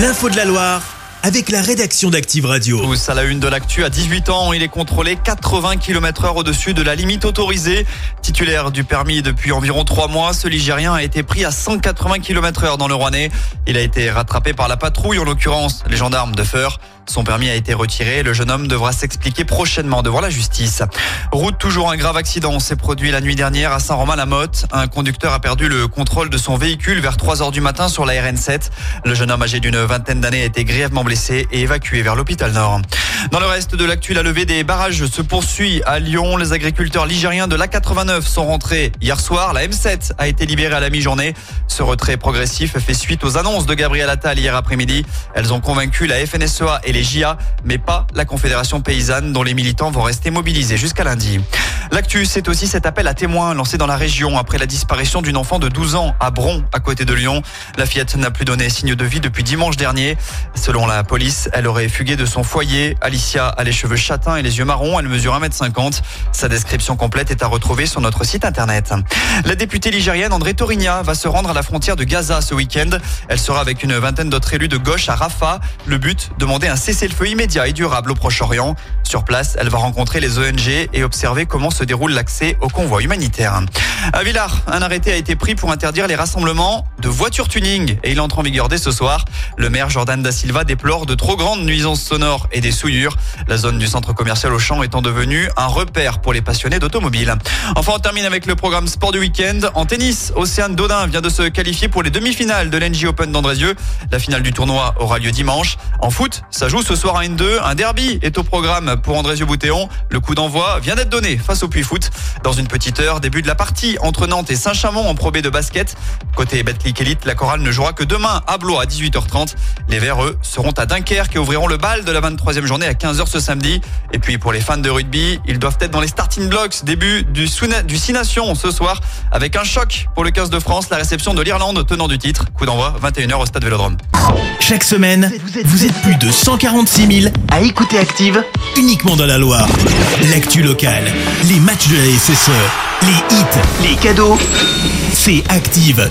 L'info de la Loire avec la rédaction d'Active Radio. Tous à la une de l'actu, à 18 ans, il est contrôlé 80 km heure au-dessus de la limite autorisée. Titulaire du permis depuis environ trois mois, ce Ligérien a été pris à 180 km heure dans le Rouennais. Il a été rattrapé par la patrouille, en l'occurrence les gendarmes de Feur. Son permis a été retiré. Le jeune homme devra s'expliquer prochainement devant la justice. Route toujours un grave accident s'est produit la nuit dernière à Saint-Romain-la-Motte. Un conducteur a perdu le contrôle de son véhicule vers 3 heures du matin sur la RN7. Le jeune homme âgé d'une vingtaine d'années a été grièvement blessé et évacué vers l'hôpital Nord. Dans le reste de l'actu, la levée des barrages se poursuit à Lyon. Les agriculteurs ligériens de l'A89 sont rentrés hier soir. La M7 a été libérée à la mi-journée. Ce retrait progressif fait suite aux annonces de Gabriel Attal hier après-midi. Elles ont convaincu la FNSEA et les JA, mais pas la Confédération paysanne dont les militants vont rester mobilisés jusqu'à lundi. L'actu, c'est aussi cet appel à témoins lancé dans la région après la disparition d'une enfant de 12 ans à Bron, à côté de Lyon. La fillette n'a plus donné signe de vie depuis dimanche dernier. Selon la police, elle aurait fugué de son foyer. Alicia a les cheveux châtains et les yeux marrons. Elle mesure 1m50. Sa description complète est à retrouver sur notre site internet. La députée ligérienne André Torigna va se rendre à la frontière de Gaza ce week-end. Elle sera avec une vingtaine d'autres élus de gauche à Rafah. Le but, demander un cessez-le-feu immédiat et durable au Proche-Orient. Sur place, elle va rencontrer les ONG et observer comment se déroule l'accès au convoi humanitaire. À Villars, un arrêté a été pris pour interdire les rassemblements de voitures tuning et il entre en vigueur dès ce soir. Le maire Jordan Da Silva déplore de trop grandes nuisances sonores et des souillures. La zone du centre commercial Auchan étant devenue un repère pour les passionnés d'automobile. Enfin, on termine avec le programme sport du week-end. En tennis, Océane Dodin vient de se qualifier pour les demi-finales de l'NG Open d'Andrézieux. La finale du tournoi aura lieu dimanche. En foot, ça joue ce soir à N2. Un derby est au programme pour Andrézieux-Boutéon. Le coup d'envoi vient d'être donné face au Puy Foot. Dans une petite heure, début de la partie entre Nantes et Saint-Chamond en probé de basket. Côté Betclic Elite, la chorale ne jouera que demain à Blois à 18h30. Les Verts, eux, seront à Dunkerque et ouvriront le bal de la 23e journée à 15h ce samedi. Et puis pour les fans de rugby, ils doivent être dans les starting blocks. Début du, du 6 Nations ce soir avec un choc pour le 15 de France, la réception de l'Irlande tenant du titre. Coup d'envoi 21h au stade Vélodrome. Chaque semaine, vous êtes plus de 146 000 à écouter Active uniquement dans la Loire. L'actu locale, les matchs de la SSE, les hits, les cadeaux, c'est Active.